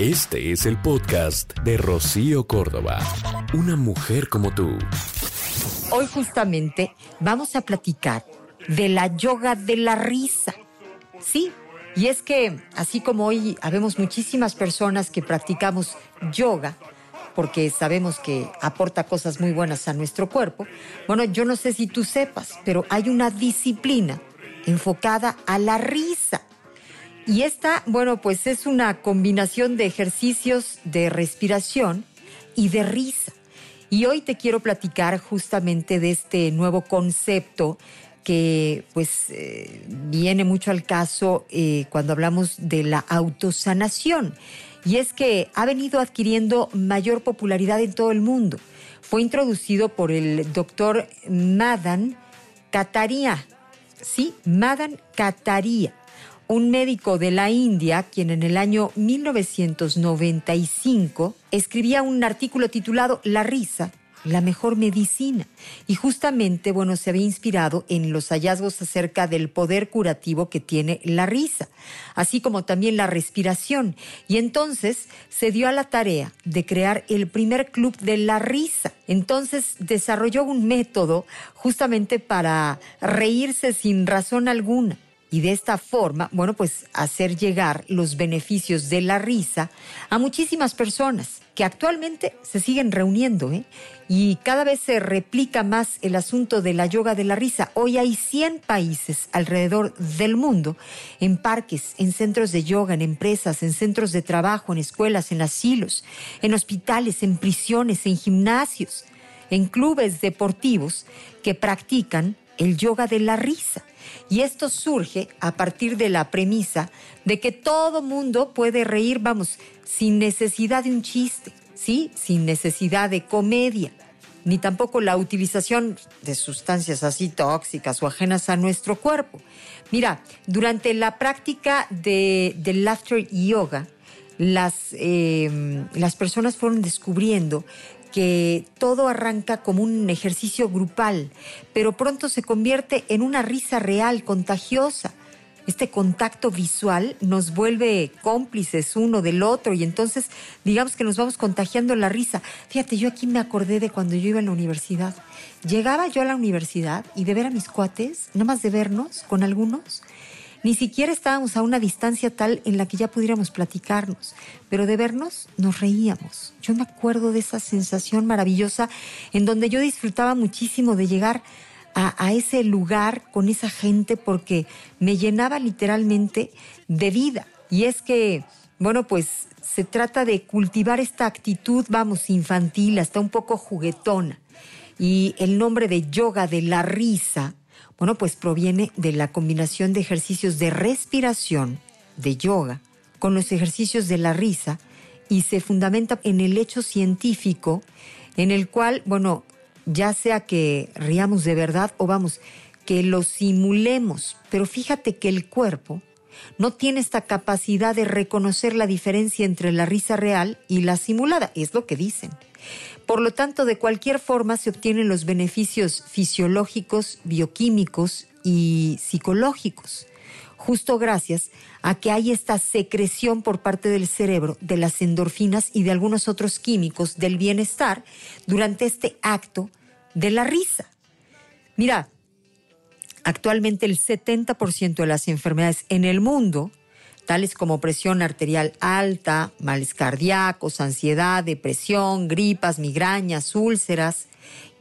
Este es el podcast de Rocío Córdoba. Una mujer como tú. Hoy justamente vamos a platicar de la yoga de la risa. Sí, y es que así como hoy habemos muchísimas personas que practicamos yoga, porque sabemos que aporta cosas muy buenas a nuestro cuerpo, bueno, yo no sé si tú sepas, pero hay una disciplina enfocada a la risa. Y esta, bueno, pues es una combinación de ejercicios de respiración y de risa. Y hoy te quiero platicar justamente de este nuevo concepto que pues eh, viene mucho al caso eh, cuando hablamos de la autosanación. Y es que ha venido adquiriendo mayor popularidad en todo el mundo. Fue introducido por el doctor Madan Kataria. Sí, Madan Kataria un médico de la India, quien en el año 1995 escribía un artículo titulado La risa, la mejor medicina. Y justamente, bueno, se había inspirado en los hallazgos acerca del poder curativo que tiene la risa, así como también la respiración. Y entonces se dio a la tarea de crear el primer club de la risa. Entonces desarrolló un método justamente para reírse sin razón alguna y de esta forma, bueno, pues hacer llegar los beneficios de la risa a muchísimas personas que actualmente se siguen reuniendo ¿eh? y cada vez se replica más el asunto de la yoga de la risa. Hoy hay 100 países alrededor del mundo en parques, en centros de yoga, en empresas, en centros de trabajo, en escuelas, en asilos, en hospitales, en prisiones, en gimnasios, en clubes deportivos que practican el yoga de la risa. Y esto surge a partir de la premisa de que todo mundo puede reír, vamos, sin necesidad de un chiste, ¿sí? Sin necesidad de comedia, ni tampoco la utilización de sustancias así tóxicas o ajenas a nuestro cuerpo. Mira, durante la práctica de, del laughter yoga, las, eh, las personas fueron descubriendo que todo arranca como un ejercicio grupal, pero pronto se convierte en una risa real, contagiosa. Este contacto visual nos vuelve cómplices uno del otro y entonces digamos que nos vamos contagiando la risa. Fíjate, yo aquí me acordé de cuando yo iba a la universidad. Llegaba yo a la universidad y de ver a mis cuates, nada más de vernos con algunos, ni siquiera estábamos a una distancia tal en la que ya pudiéramos platicarnos, pero de vernos nos reíamos. Yo me acuerdo de esa sensación maravillosa en donde yo disfrutaba muchísimo de llegar a, ese lugar con esa gente porque me llenaba literalmente de vida. Y es que, bueno, pues se trata de cultivar esta actitud, vamos, infantil, hasta un poco juguetona. Y el nombre de yoga de la risa bueno, pues proviene de la combinación de ejercicios de respiración, de yoga, con los ejercicios de la risa y se fundamenta en el hecho científico en el cual, bueno, ya sea que riamos de verdad o vamos, que lo simulemos, pero fíjate que el cuerpo no tiene esta capacidad de reconocer la diferencia entre la risa real y la simulada, es lo que dicen. Por lo tanto, de cualquier forma se obtienen los beneficios fisiológicos, bioquímicos y psicológicos, justo gracias a que hay esta secreción por parte del cerebro de las endorfinas y de algunos otros químicos del bienestar durante este acto de la risa. Mira, actualmente el 70% de las enfermedades en el mundo tales como presión arterial alta, males cardíacos, ansiedad, depresión, gripas, migrañas, úlceras,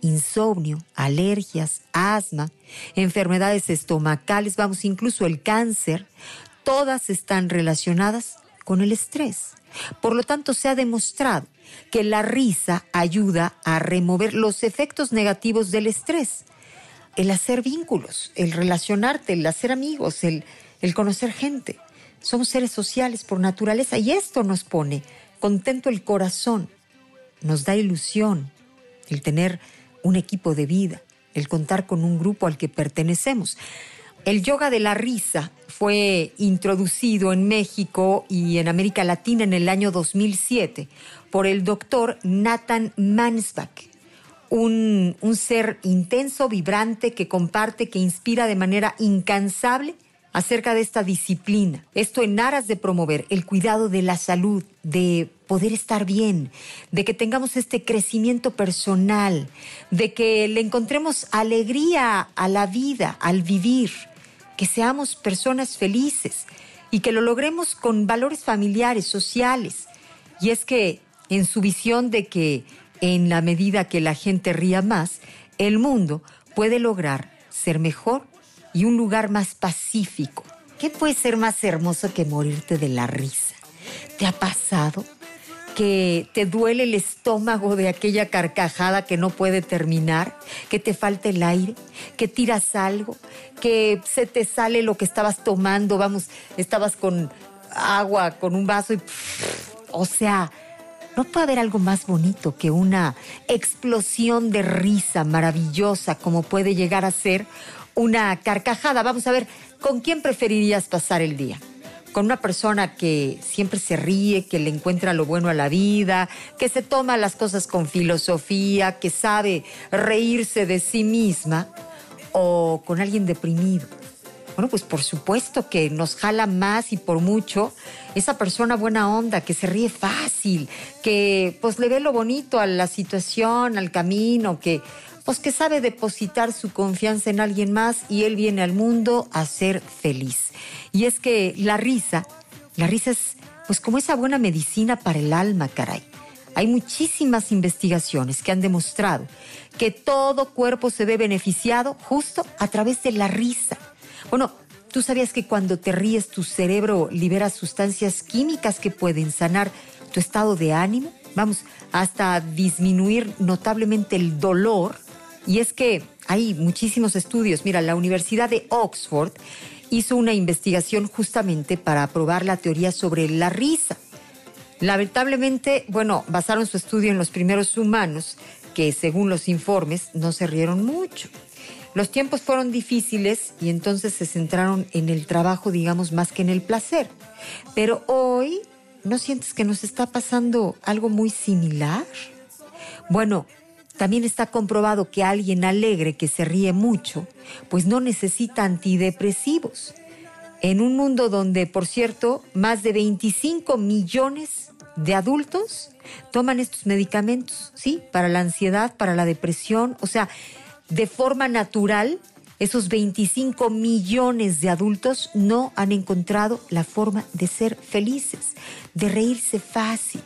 insomnio, alergias, asma, enfermedades estomacales, vamos, incluso el cáncer, todas están relacionadas con el estrés. Por lo tanto, se ha demostrado que la risa ayuda a remover los efectos negativos del estrés. El hacer vínculos, el relacionarte, el hacer amigos, el, el conocer gente. Somos seres sociales por naturaleza y esto nos pone contento el corazón, nos da ilusión el tener un equipo de vida, el contar con un grupo al que pertenecemos. El yoga de la risa fue introducido en México y en América Latina en el año 2007 por el doctor Nathan Mansbach, un, un ser intenso, vibrante, que comparte, que inspira de manera incansable acerca de esta disciplina. Esto en aras de promover el cuidado de la salud, de poder estar bien, de que tengamos este crecimiento personal, de que le encontremos alegría a la vida, al vivir, que seamos personas felices y que lo logremos con valores familiares, sociales. Y es que en su visión de que en la medida que la gente ría más, el mundo puede lograr ser mejor y un lugar más pacífico. ¿Qué puede ser más hermoso que morirte de la risa? ¿Te ha pasado que te duele el estómago de aquella carcajada que no puede terminar, que te falta el aire, que tiras algo, que se te sale lo que estabas tomando, vamos, estabas con agua, con un vaso y... o sea, no puede haber algo más bonito que una explosión de risa maravillosa como puede llegar a ser una carcajada. Vamos a ver, ¿con quién preferirías pasar el día? con una persona que siempre se ríe, que le encuentra lo bueno a la vida, que se toma las cosas con filosofía, que sabe reírse de sí misma, o con alguien deprimido. Bueno, pues por supuesto que nos jala más y por mucho esa persona buena onda, que se ríe fácil, que pues le ve lo bonito a la situación, al camino, que pues que sabe depositar su confianza en alguien más y él viene al mundo a ser feliz. Y es que la risa, la risa es pues como esa buena medicina para el alma, caray. Hay muchísimas investigaciones que han demostrado que todo cuerpo se ve beneficiado justo a través de la risa. Bueno, ¿tú sabías que cuando te ríes tu cerebro libera sustancias químicas que pueden sanar tu estado de ánimo? Vamos, hasta disminuir notablemente el dolor y es que hay muchísimos estudios. Mira, la Universidad de Oxford hizo una investigación justamente para probar la teoría sobre la risa. Lamentablemente, bueno, basaron su estudio en los primeros humanos, que según los informes no se rieron mucho. Los tiempos fueron difíciles y entonces se centraron en el trabajo, digamos, más que en el placer. Pero hoy, ¿no sientes que nos está pasando algo muy similar? Bueno, también está comprobado que alguien alegre que se ríe mucho, pues no necesita antidepresivos. En un mundo donde, por cierto, más de 25 millones de adultos toman estos medicamentos, ¿sí? Para la ansiedad, para la depresión, o sea, de forma natural, esos 25 millones de adultos no han encontrado la forma de ser felices, de reírse fácil.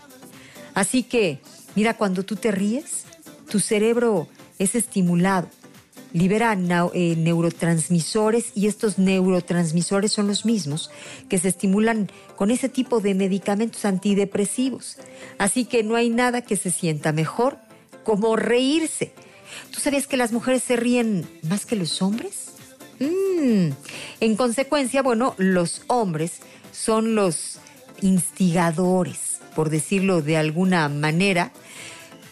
Así que, mira, cuando tú te ríes, tu cerebro es estimulado, libera eh, neurotransmisores y estos neurotransmisores son los mismos que se estimulan con ese tipo de medicamentos antidepresivos. Así que no hay nada que se sienta mejor como reírse. ¿Tú sabías que las mujeres se ríen más que los hombres? Mm. En consecuencia, bueno, los hombres son los instigadores, por decirlo de alguna manera,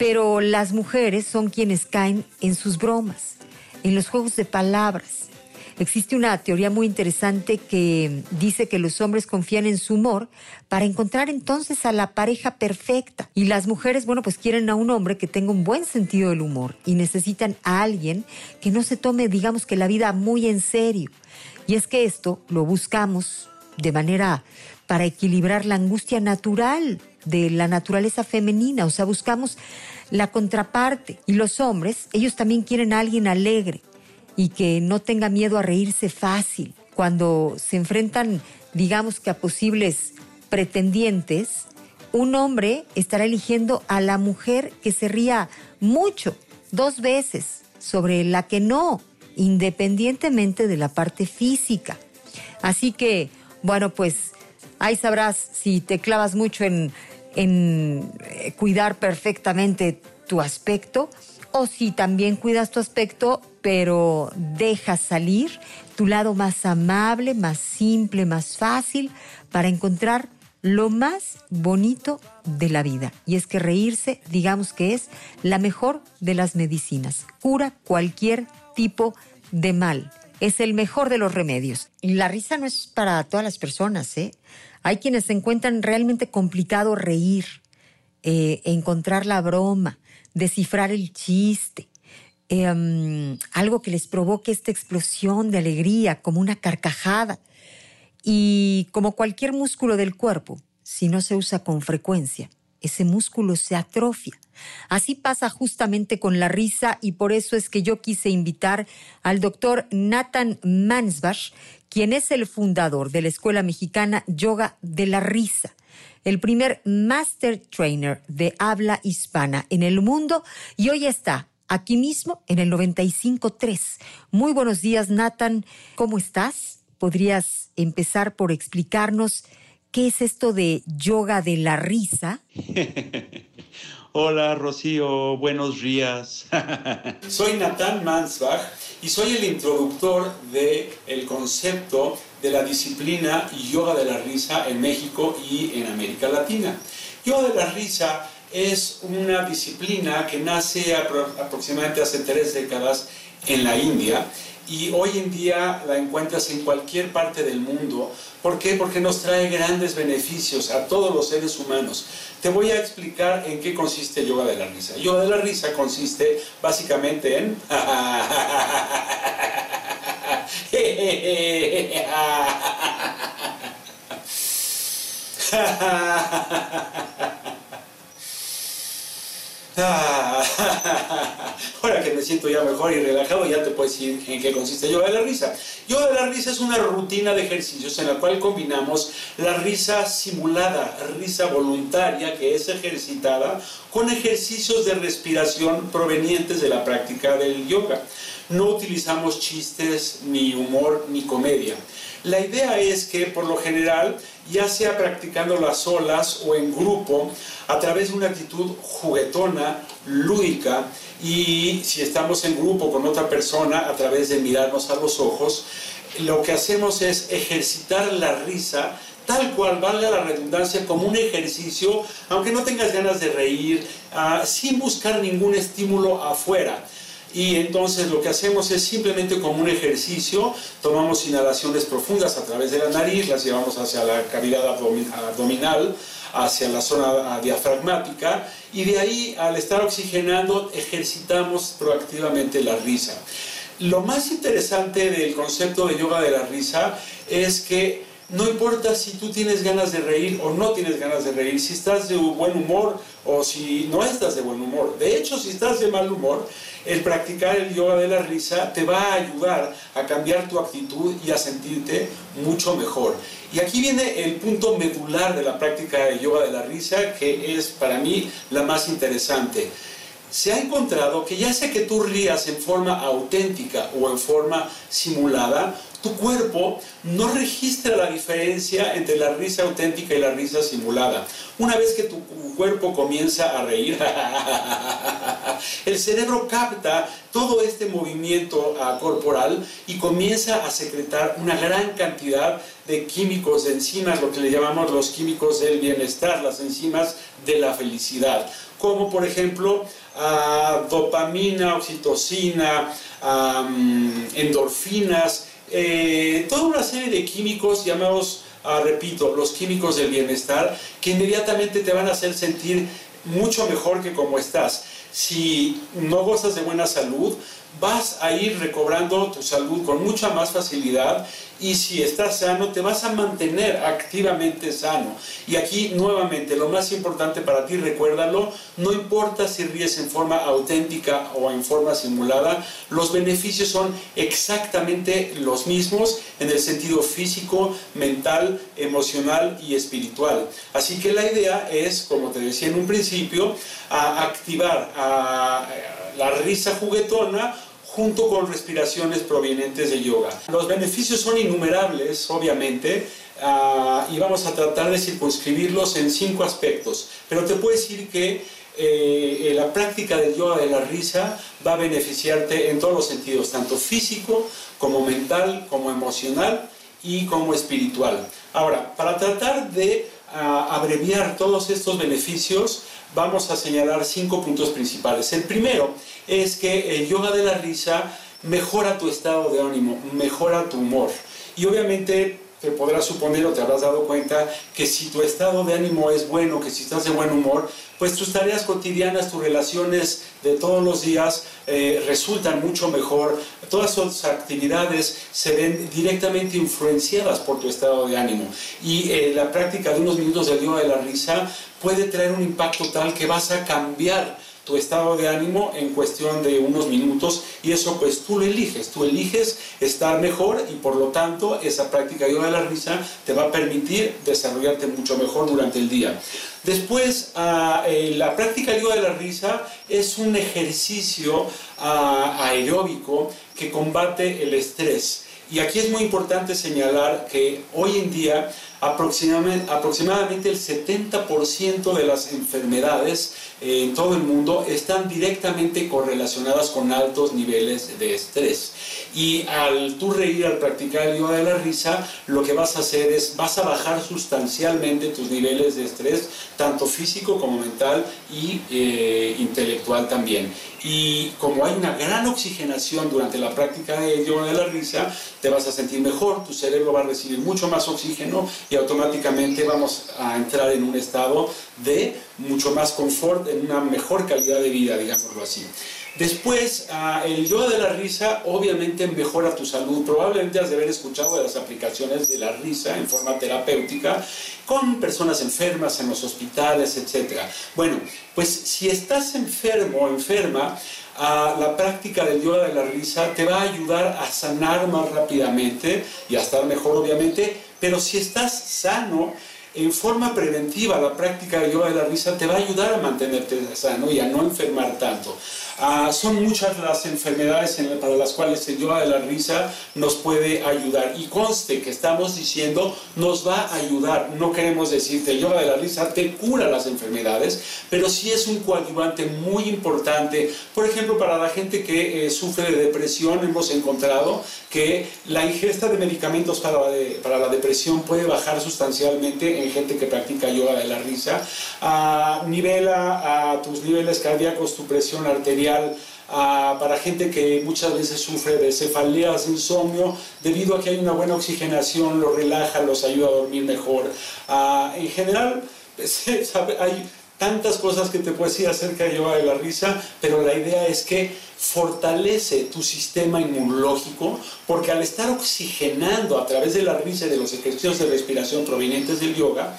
pero las mujeres son quienes caen en sus bromas, en los juegos de palabras. Existe una teoría muy interesante que dice que los hombres confían en su humor para encontrar entonces a la pareja perfecta. Y las mujeres, bueno, pues quieren a un hombre que tenga un buen sentido del humor y necesitan a alguien que no se tome, digamos que la vida muy en serio. Y es que esto lo buscamos de manera para equilibrar la angustia natural de la naturaleza femenina, o sea, buscamos la contraparte. Y los hombres, ellos también quieren a alguien alegre y que no tenga miedo a reírse fácil. Cuando se enfrentan, digamos que a posibles pretendientes, un hombre estará eligiendo a la mujer que se ría mucho, dos veces, sobre la que no, independientemente de la parte física. Así que, bueno, pues ahí sabrás si te clavas mucho en en eh, cuidar perfectamente tu aspecto o si también cuidas tu aspecto pero dejas salir tu lado más amable, más simple, más fácil para encontrar lo más bonito de la vida. Y es que reírse, digamos que es la mejor de las medicinas. Cura cualquier tipo de mal. Es el mejor de los remedios. Y la risa no es para todas las personas, ¿eh? Hay quienes se encuentran realmente complicado reír, eh, encontrar la broma, descifrar el chiste, em, algo que les provoque esta explosión de alegría, como una carcajada. Y como cualquier músculo del cuerpo, si no se usa con frecuencia, ese músculo se atrofia. Así pasa justamente con la risa y por eso es que yo quise invitar al doctor Nathan Mansbach, quien es el fundador de la Escuela Mexicana Yoga de la Risa, el primer Master Trainer de habla hispana en el mundo y hoy está aquí mismo en el 95.3. Muy buenos días, Nathan. ¿Cómo estás? ¿Podrías empezar por explicarnos qué es esto de yoga de la risa? Hola Rocío, buenos días. soy Nathan Mansbach y soy el introductor del el concepto de la disciplina yoga de la risa en México y en América Latina. Yoga de la risa es una disciplina que nace aproximadamente hace tres décadas en la India y hoy en día la encuentras en cualquier parte del mundo. ¿Por qué? Porque nos trae grandes beneficios a todos los seres humanos. Te voy a explicar en qué consiste el yoga de la risa. yoga de la risa consiste básicamente en... ahora que me siento ya mejor y relajado, ya te puedo decir en qué consiste yoga de la risa. Yoga de la risa es una rutina de ejercicios en la cual combinamos la risa simulada, risa voluntaria que es ejercitada, con ejercicios de respiración provenientes de la práctica del yoga. No utilizamos chistes, ni humor, ni comedia. La idea es que por lo general, ya sea practicando las olas o en grupo, a través de una actitud juguetona, lúdica, y si estamos en grupo con otra persona, a través de mirarnos a los ojos, lo que hacemos es ejercitar la risa tal cual, valga la redundancia, como un ejercicio, aunque no tengas ganas de reír, ah, sin buscar ningún estímulo afuera. Y entonces lo que hacemos es simplemente como un ejercicio, tomamos inhalaciones profundas a través de la nariz, las llevamos hacia la cavidad abdominal, hacia la zona diafragmática, y de ahí al estar oxigenando ejercitamos proactivamente la risa. Lo más interesante del concepto de yoga de la risa es que no importa si tú tienes ganas de reír o no tienes ganas de reír, si estás de buen humor o si no estás de buen humor. De hecho, si estás de mal humor, el practicar el yoga de la risa te va a ayudar a cambiar tu actitud y a sentirte mucho mejor. Y aquí viene el punto medular de la práctica de yoga de la risa, que es para mí la más interesante. Se ha encontrado que ya sea que tú rías en forma auténtica o en forma simulada, tu cuerpo no registra la diferencia entre la risa auténtica y la risa simulada. Una vez que tu cuerpo comienza a reír, el cerebro capta todo este movimiento ah, corporal y comienza a secretar una gran cantidad de químicos, de enzimas, lo que le llamamos los químicos del bienestar, las enzimas de la felicidad, como por ejemplo ah, dopamina, oxitocina, endorfinas, eh, toda una serie de químicos llamados, ah, repito, los químicos del bienestar, que inmediatamente te van a hacer sentir mucho mejor que como estás. Si no gozas de buena salud, vas a ir recobrando tu salud con mucha más facilidad y si estás sano te vas a mantener activamente sano. Y aquí nuevamente lo más importante para ti, recuérdalo, no importa si ríes en forma auténtica o en forma simulada, los beneficios son exactamente los mismos en el sentido físico, mental, emocional y espiritual. Así que la idea es, como te decía en un principio, a activar a la risa juguetona junto con respiraciones provenientes de yoga. Los beneficios son innumerables, obviamente, ah, y vamos a tratar de circunscribirlos en cinco aspectos, pero te puedo decir que eh, la práctica del yoga de la risa va a beneficiarte en todos los sentidos, tanto físico como mental, como emocional y como espiritual. Ahora, para tratar de ah, abreviar todos estos beneficios, vamos a señalar cinco puntos principales. El primero es que el yoga de la risa mejora tu estado de ánimo, mejora tu humor. Y obviamente te podrás suponer o te habrás dado cuenta que si tu estado de ánimo es bueno, que si estás de buen humor, pues tus tareas cotidianas, tus relaciones de todos los días eh, resultan mucho mejor. Todas tus actividades se ven directamente influenciadas por tu estado de ánimo. Y eh, la práctica de unos minutos del yoga de la risa puede traer un impacto tal que vas a cambiar tu estado de ánimo en cuestión de unos minutos y eso pues tú lo eliges, tú eliges estar mejor y por lo tanto esa práctica yoga de la risa te va a permitir desarrollarte mucho mejor durante el día. Después, ah, eh, la práctica yoga de la risa es un ejercicio ah, aeróbico que combate el estrés. Y aquí es muy importante señalar que hoy en día aproximadamente, el 70% de las enfermedades en todo el mundo están directamente correlacionadas con altos niveles de estrés. Y al tú reír, al practicar el yoga de la risa, lo que vas a hacer es, vas a bajar sustancialmente tus niveles de estrés, tanto físico como mental y eh, intelectual también. Y como hay una gran oxigenación durante la práctica de yoga de la risa, te vas a sentir mejor, tu cerebro va a recibir mucho más oxígeno y automáticamente vamos a entrar en un estado de mucho más confort, en una mejor calidad de vida, digámoslo así. Después, ah, el yoga de la risa obviamente mejora tu salud. Probablemente has de haber escuchado de las aplicaciones de la risa en forma terapéutica con personas enfermas en los hospitales, etc. Bueno, pues si estás enfermo o enferma, ah, la práctica del yoga de la risa te va a ayudar a sanar más rápidamente y a estar mejor, obviamente. Pero si estás sano, en forma preventiva la práctica de yoga de la risa te va a ayudar a mantenerte sano y a no enfermar tanto. Ah, son muchas las enfermedades para las cuales el yoga de la risa nos puede ayudar. Y conste que estamos diciendo nos va a ayudar. No queremos decir que el yoga de la risa te cura las enfermedades, pero sí es un coadyuvante muy importante. Por ejemplo, para la gente que eh, sufre de depresión, hemos encontrado que la ingesta de medicamentos para la, para la depresión puede bajar sustancialmente en gente que practica yoga de la risa. Ah, nivela a tus niveles cardíacos, tu presión arterial para gente que muchas veces sufre de cefaleas, insomnio, debido a que hay una buena oxigenación, los relaja, los ayuda a dormir mejor. en general, hay tantas cosas que te puedes decir acerca de yoga de la risa, pero la idea es que fortalece tu sistema inmunológico, porque al estar oxigenando a través de la risa y de los ejercicios de respiración provenientes del yoga,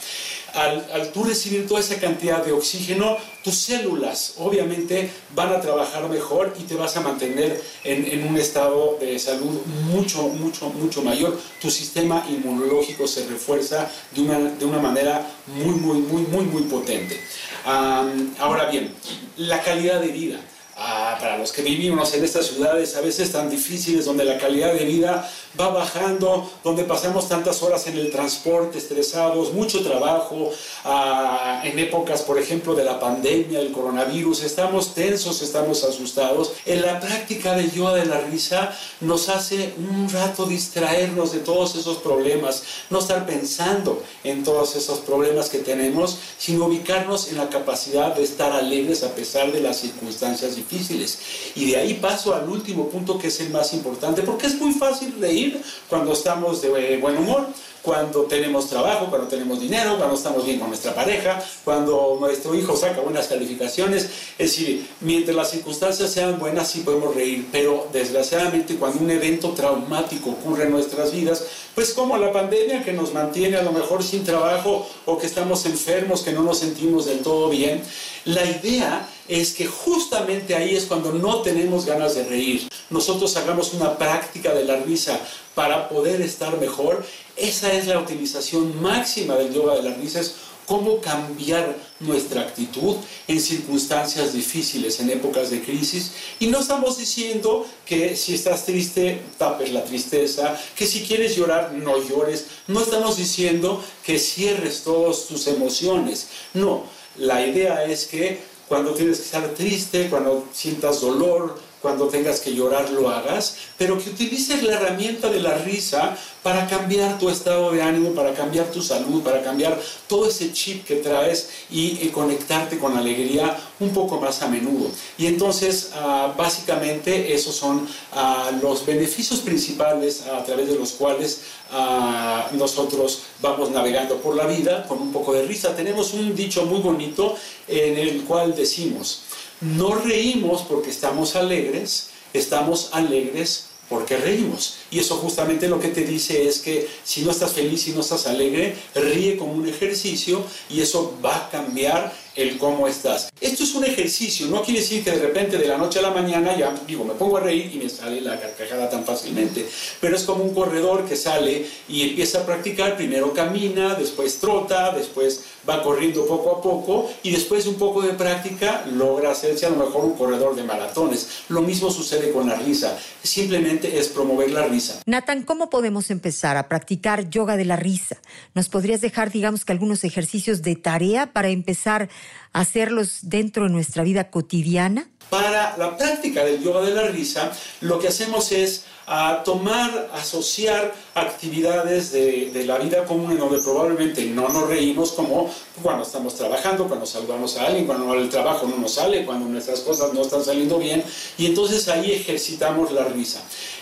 al, al, tú recibir toda esa cantidad de oxígeno, tus células obviamente van a trabajar mejor y te vas a mantener en, en, un estado de salud mucho, mucho, mucho mayor. Tu sistema inmunológico se refuerza de una, de una manera muy, muy, muy, muy, muy potente. ahora bien, la calidad de vida. Ah, para los que vivimos en estas ciudades a veces tan difíciles, donde la calidad de vida va bajando, donde pasamos tantas horas en el transporte, estresados, mucho trabajo, ah, en épocas, por ejemplo, de la pandemia, el coronavirus, estamos tensos, estamos asustados. En la práctica del yoga de la risa nos hace un rato distraernos de todos esos problemas, no estar pensando en todos esos problemas que tenemos, sino ubicarnos en la capacidad de estar alegres a pesar de las circunstancias difíciles. Y de ahí paso al último punto que es el más importante, porque es muy fácil reír cuando estamos de buen humor cuando tenemos trabajo, cuando tenemos dinero, cuando estamos bien con nuestra pareja, cuando nuestro hijo saca buenas calificaciones. Es decir, mientras las circunstancias sean buenas sí podemos reír, pero desgraciadamente cuando un evento traumático ocurre en nuestras vidas, pues como la pandemia que nos mantiene a lo mejor sin trabajo o que estamos enfermos, que no nos sentimos del todo bien, la idea es que justamente ahí es cuando no tenemos ganas de reír. Nosotros hagamos una práctica de la risa para poder estar mejor. Esa es la utilización máxima del yoga de la risa, es cómo cambiar nuestra actitud en circunstancias difíciles, en épocas de crisis. Y no estamos diciendo que si estás triste, tapes la tristeza, que si quieres llorar, no llores. No estamos diciendo que cierres todas tus emociones. No, la idea es que cuando tienes que estar triste, cuando sientas dolor, cuando tengas que llorar lo hagas, pero que utilices la herramienta de la risa para cambiar tu estado de ánimo, para cambiar tu salud, para cambiar todo ese chip que traes y, conectarte con alegría un poco más a menudo. Y entonces, ah, básicamente, esos son ah, los beneficios principales a través de los cuales ah, nosotros vamos navegando por la vida con un poco de risa. Tenemos un dicho muy bonito en el cual decimos, no reímos porque estamos alegres, estamos alegres porque reímos. Y eso justamente lo que te dice es que si no estás feliz, si no estás alegre, ríe como un ejercicio y eso va a cambiar el cómo estás. Esto es un ejercicio, no quiere decir que de repente de la noche a la mañana ya digo, me pongo a reír y me sale la carcajada tan fácilmente, pero es como un corredor que sale y empieza a practicar, primero camina, después trota, después va corriendo poco a poco y después de un poco de práctica logra hacerse a lo mejor un corredor de maratones. Lo mismo sucede con la risa, simplemente es promover la risa. Nathan, ¿cómo podemos empezar a practicar yoga de la risa? ¿Nos podrías dejar, digamos que algunos ejercicios de tarea para empezar hacerlos dentro de nuestra vida cotidiana? Para la práctica del yoga de la risa, lo que hacemos es a tomar, asociar actividades de, la vida común en donde probablemente no nos reímos como cuando estamos trabajando, cuando saludamos a alguien, cuando el trabajo no nos sale, cuando nuestras cosas no están saliendo bien y entonces ahí ejercitamos la risa.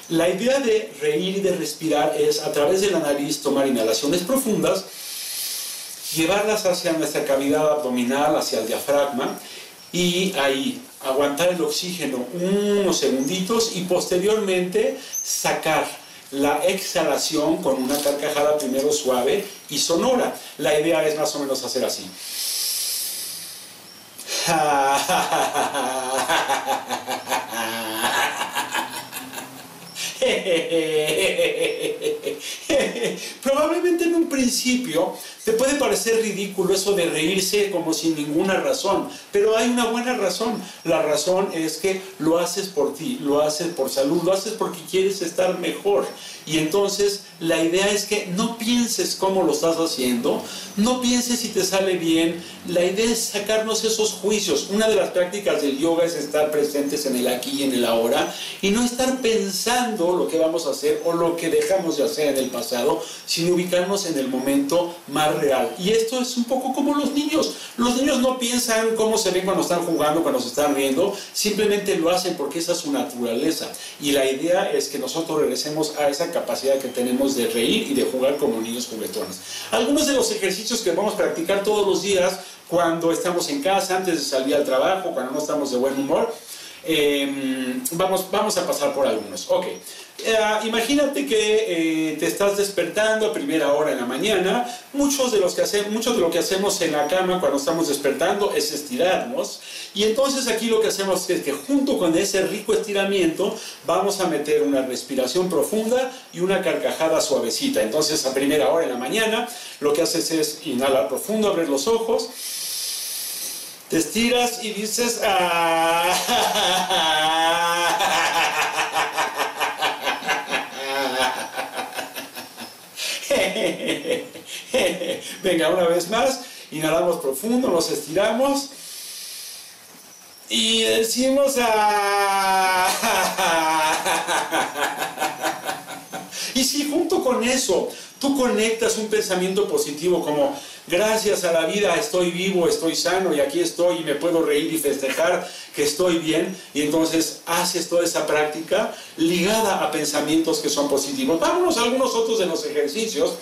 La idea de reír y de respirar es a través de la nariz tomar inhalaciones profundas llevarlas hacia nuestra cavidad abdominal, hacia el diafragma y ahí aguantar el oxígeno unos segunditos y posteriormente sacar la exhalación con una carcajada primero suave y sonora. La idea es más o menos hacer así. Probablemente en un principio te puede parecer ridículo eso de reírse como sin ninguna razón, pero hay una buena razón. La razón es que lo haces por ti, lo haces por salud, lo haces porque quieres estar mejor. Y entonces la idea es que no pienses cómo lo estás haciendo, no pienses si te sale bien. La idea es sacarnos esos juicios. Una de las prácticas del yoga es estar presentes en el aquí y en el ahora y no estar pensando lo que vamos a hacer o lo que dejamos de hacer en el pasado, sino ubicarnos en el momento más real. Y esto es un poco como los niños. Los niños no piensan cómo se ven cuando están jugando, cuando se están riendo, simplemente lo hacen porque esa es su naturaleza. Y la idea es que nosotros regresemos a esa capacidad que tenemos de reír y de jugar como niños juguetones. Algunos de los ejercicios que vamos a practicar todos los días cuando estamos en casa, antes de salir al trabajo, cuando no estamos de buen humor, Em, vamos, vamos a pasar por algunos. Ok. Eh, imagínate que eh, te estás despertando a primera hora en la mañana. Muchos de, los que hacemos, muchos de lo que hacemos en la cama cuando estamos despertando es estirarnos. Y entonces aquí lo que hacemos es que junto con ese rico estiramiento vamos a meter una respiración profunda y una carcajada suavecita. Entonces a primera hora en la mañana lo que haces es inhalar profundo, abrir los ojos te estiras y dices, ah". Venga, una vez más, inhalamos profundo, nos estiramos y decimos, ah". y si junto con eso tú conectas un pensamiento positivo como, gracias a la vida estoy vivo, estoy sano y aquí estoy y me puedo reír y festejar que estoy bien. Y entonces haces toda esa práctica ligada a pensamientos que son positivos. Vámonos a algunos otros de los ejercicios.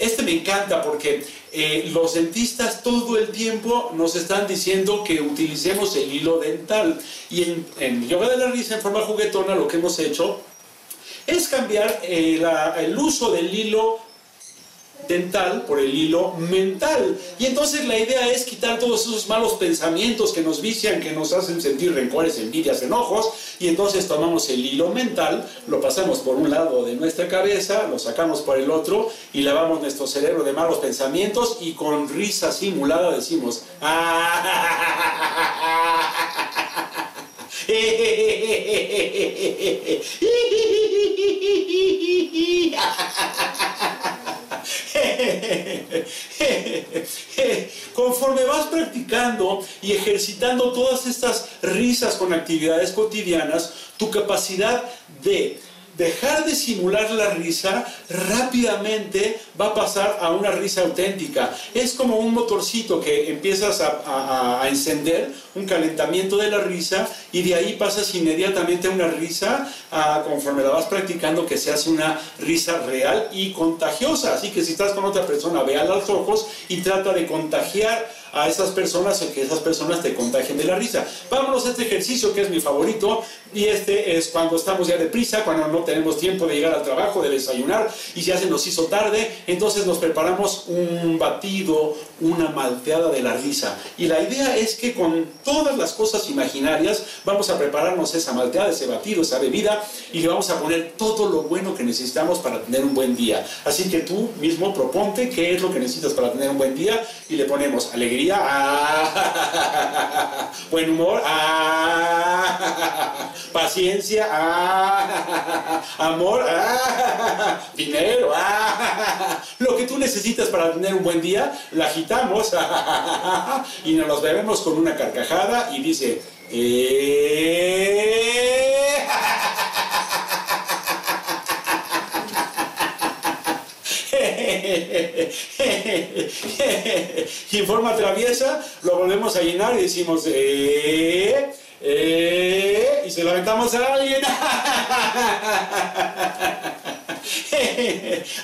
este me encanta porque eh, los dentistas todo el tiempo nos están diciendo que utilicemos el hilo dental. Y en, en yoga de la risa en forma juguetona lo que hemos hecho es cambiar eh, el uso del hilo dental por el hilo mental. Y entonces la idea es quitar todos esos malos pensamientos que nos vician, que nos hacen sentir rencores, envidias, enojos, y entonces tomamos el hilo mental, lo pasamos por un lado de nuestra cabeza, lo sacamos por el otro y lavamos nuestro cerebro de malos pensamientos y con risa simulada decimos, Conforme vas practicando y ejercitando todas estas risas con actividades cotidianas, tu capacidad de dejar de simular la risa, rápidamente va a pasar a una risa auténtica. Es como un motorcito que empiezas a, encender, un calentamiento de la risa, y de ahí pasas inmediatamente a una risa, conforme la vas practicando, que se una risa real y contagiosa. Así que si estás con otra persona, ve a los ojos y trata de contagiar a esas personas o que esas personas te contagien de la risa. Vámonos a este ejercicio que es mi favorito y este es cuando estamos ya deprisa, cuando no tenemos tiempo de llegar al trabajo, de desayunar y ya se nos hizo tarde, entonces nos preparamos un batido, una malteada de la risa. Y la idea es que con todas las cosas imaginarias vamos a prepararnos esa malteada, ese batido, esa bebida y le vamos a poner todo lo bueno que necesitamos para tener un buen día. Así que tú mismo proponte qué es lo que necesitas para tener un buen día y le ponemos alegría ah, buen humor, ah, paciencia, ah, amor, ah, dinero, ah, lo que tú necesitas para tener un buen día, la agitamos y nos los bebemos con una carcajada y dice, eh, y en forma traviesa lo volvemos a llenar y decimos, eh, eh, se lo a alguien.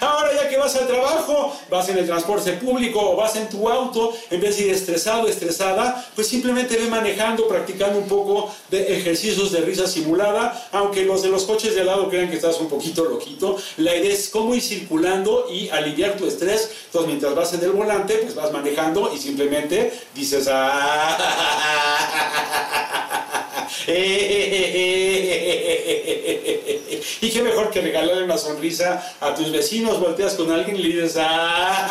Ahora ya que vas al trabajo, vas en el transporte público o vas en tu auto, en vez de ir estresado, estresada, pues simplemente ve manejando, practicando un poco de ejercicios de risa simulada, aunque los de los coches de al lado crean que estás un poquito loquito. La idea es cómo ir circulando y aliviar tu estrés. Entonces mientras vas en el volante, pues vas manejando y simplemente dices, ah, y qué mejor que regalarle una sonrisa a tus vecinos, volteas con alguien y le dices, ah,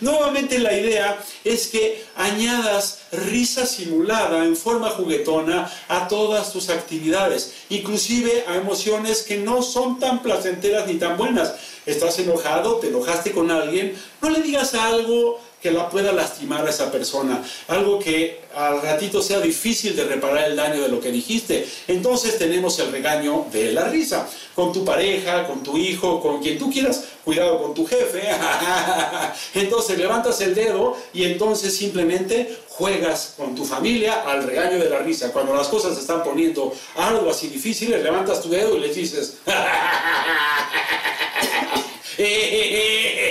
Nuevamente la idea es que añadas risa simulada en forma juguetona a todas tus actividades, inclusive a emociones que no son tan placenteras ni tan buenas. Estás enojado, te enojaste con alguien, no le digas algo que la pueda lastimar a esa persona, algo que al ratito sea difícil de reparar el daño de lo que dijiste. Entonces tenemos el regaño de la risa, con tu pareja, con tu hijo, con quien tú quieras, cuidado con tu jefe. entonces levantas el dedo y entonces simplemente juegas con tu familia al regaño de la risa. Cuando las cosas se están poniendo algo así difíciles, levantas tu dedo y les dices... eh, eh, eh, eh.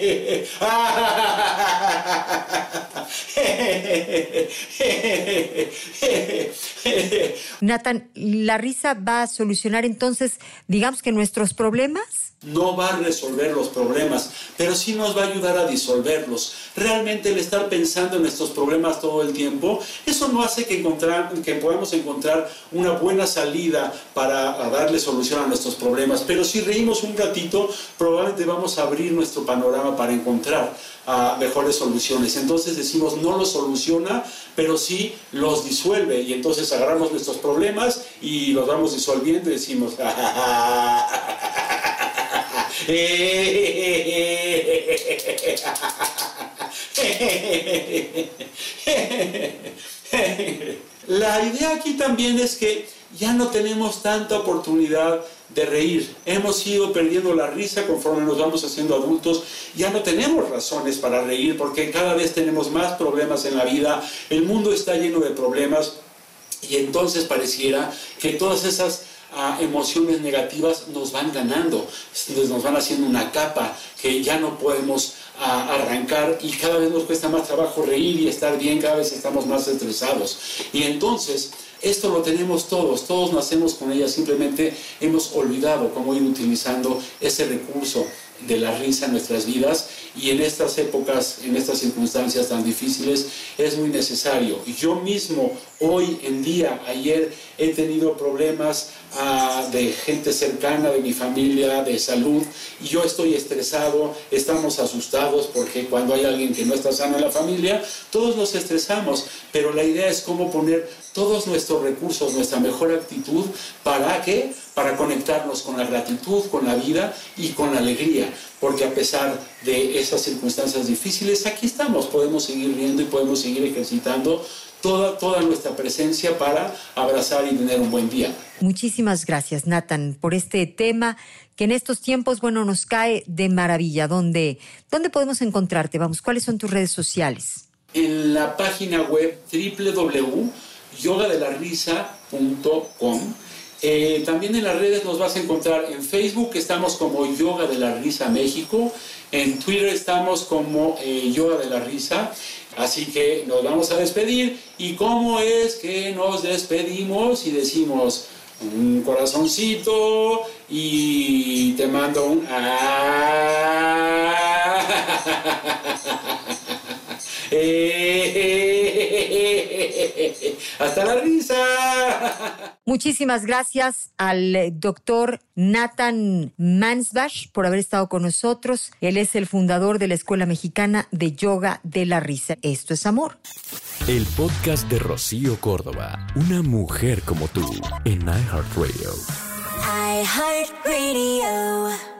Nathan, ¿la risa va a solucionar entonces, digamos que nuestros problemas? no va a resolver los problemas, pero sí nos va a ayudar a disolverlos. Realmente el estar pensando en estos problemas todo el tiempo, eso no hace que, encontrar, que podamos encontrar una buena salida para darle solución a nuestros problemas, pero si reímos un ratito, probablemente vamos a abrir nuestro panorama para encontrar ah, mejores soluciones. Entonces decimos, no los soluciona, pero sí los disuelve. Y entonces agarramos nuestros problemas y los vamos disolviendo y decimos, La idea aquí también es que ya no tenemos tanta oportunidad de reír. Hemos ido perdiendo la risa conforme nos vamos haciendo adultos. Ya no tenemos razones para reír porque cada vez tenemos más problemas en la vida. El mundo está lleno de problemas y entonces pareciera que todas esas emociones negativas nos van ganando, nos van haciendo una capa que ya no podemos arrancar y cada vez nos cuesta más trabajo reír y estar bien, cada vez estamos más estresados. Y entonces, esto lo tenemos todos, todos nacemos con ella, simplemente hemos olvidado cómo ir utilizando ese recurso de la risa en nuestras vidas y en estas épocas, en estas circunstancias tan difíciles, es muy necesario. Yo mismo, hoy en día, ayer, he tenido problemas ah, de gente cercana, de mi familia, de salud, y yo estoy estresado, estamos asustados porque cuando hay alguien que no está sano en la familia, todos nos estresamos, pero la idea es cómo poner todos nuestros recursos, nuestra mejor actitud, ¿para qué? Para conectarnos con la gratitud, con la vida y con la alegría, porque a pesar de esas circunstancias difíciles, aquí estamos, podemos seguir viendo y podemos seguir ejercitando toda, toda nuestra presencia para abrazar y tener un buen día. Muchísimas gracias, Nathan, por este tema que en estos tiempos, bueno, nos cae de maravilla. ¿Dónde, dónde podemos encontrarte? Vamos, ¿cuáles son tus redes sociales? En la página web www.yogadelarisa.com. Eh, también en las redes nos vas a encontrar en Facebook, estamos como Yoga de la Risa México, en Twitter estamos como eh, Yoga de la Risa, así que nos vamos a despedir. ¿Y cómo es que nos despedimos? Y decimos un corazoncito y te mando un... Hasta la risa. Muchísimas gracias al doctor Nathan Mansbach por haber estado con nosotros. Él es el fundador de la Escuela Mexicana de Yoga de la Risa. Esto es amor. El podcast de Rocío Córdoba, una mujer como tú, en iHeartRadio. iHeartRadio.